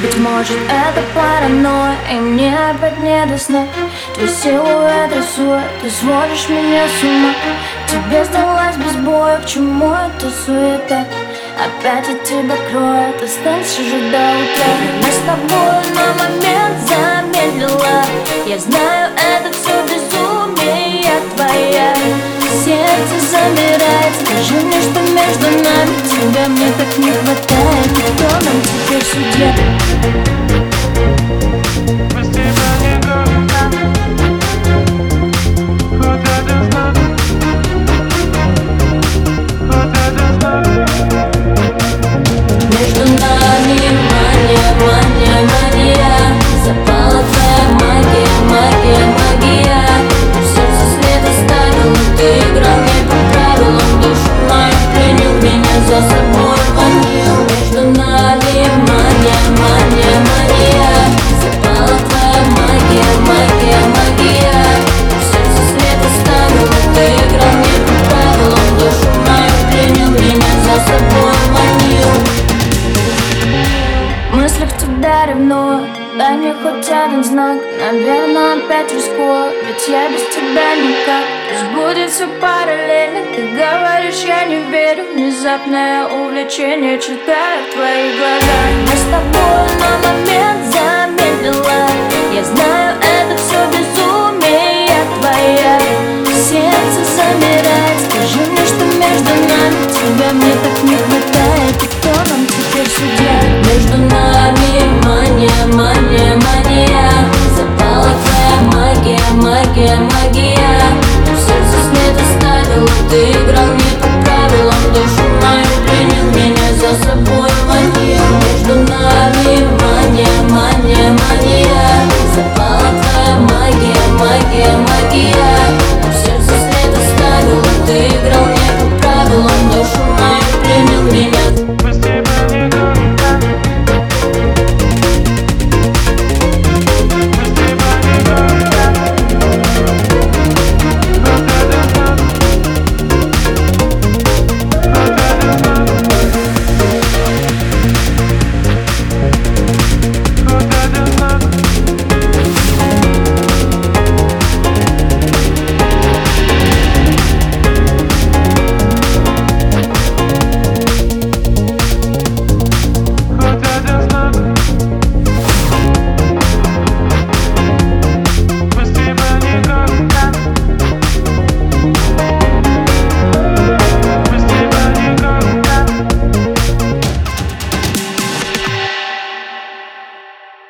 Быть может это паранойя И мне опять не до сна. Твой силуэт рисует Ты сводишь меня с ума. Тебе сдалась без боя К чему эта суета? Опять от тебя кроет Останься же до утра Мы с тобой на момент замедлила. Я знаю, Скажи что между нами Тебя мне так не хватает Кто нам теперь судья? давно Дай мне хоть один знак Наверное, опять рискую. Ведь я без тебя никак. Пусть будет все параллельно. Ты говоришь, я не верю. Внезапное увлечение Читаю в твоих глазах. Мы с тобой на момент замедлила Я знаю, это все безумие твоя Сердце замирает. Скажи мне, что между нами Тебя мне так не day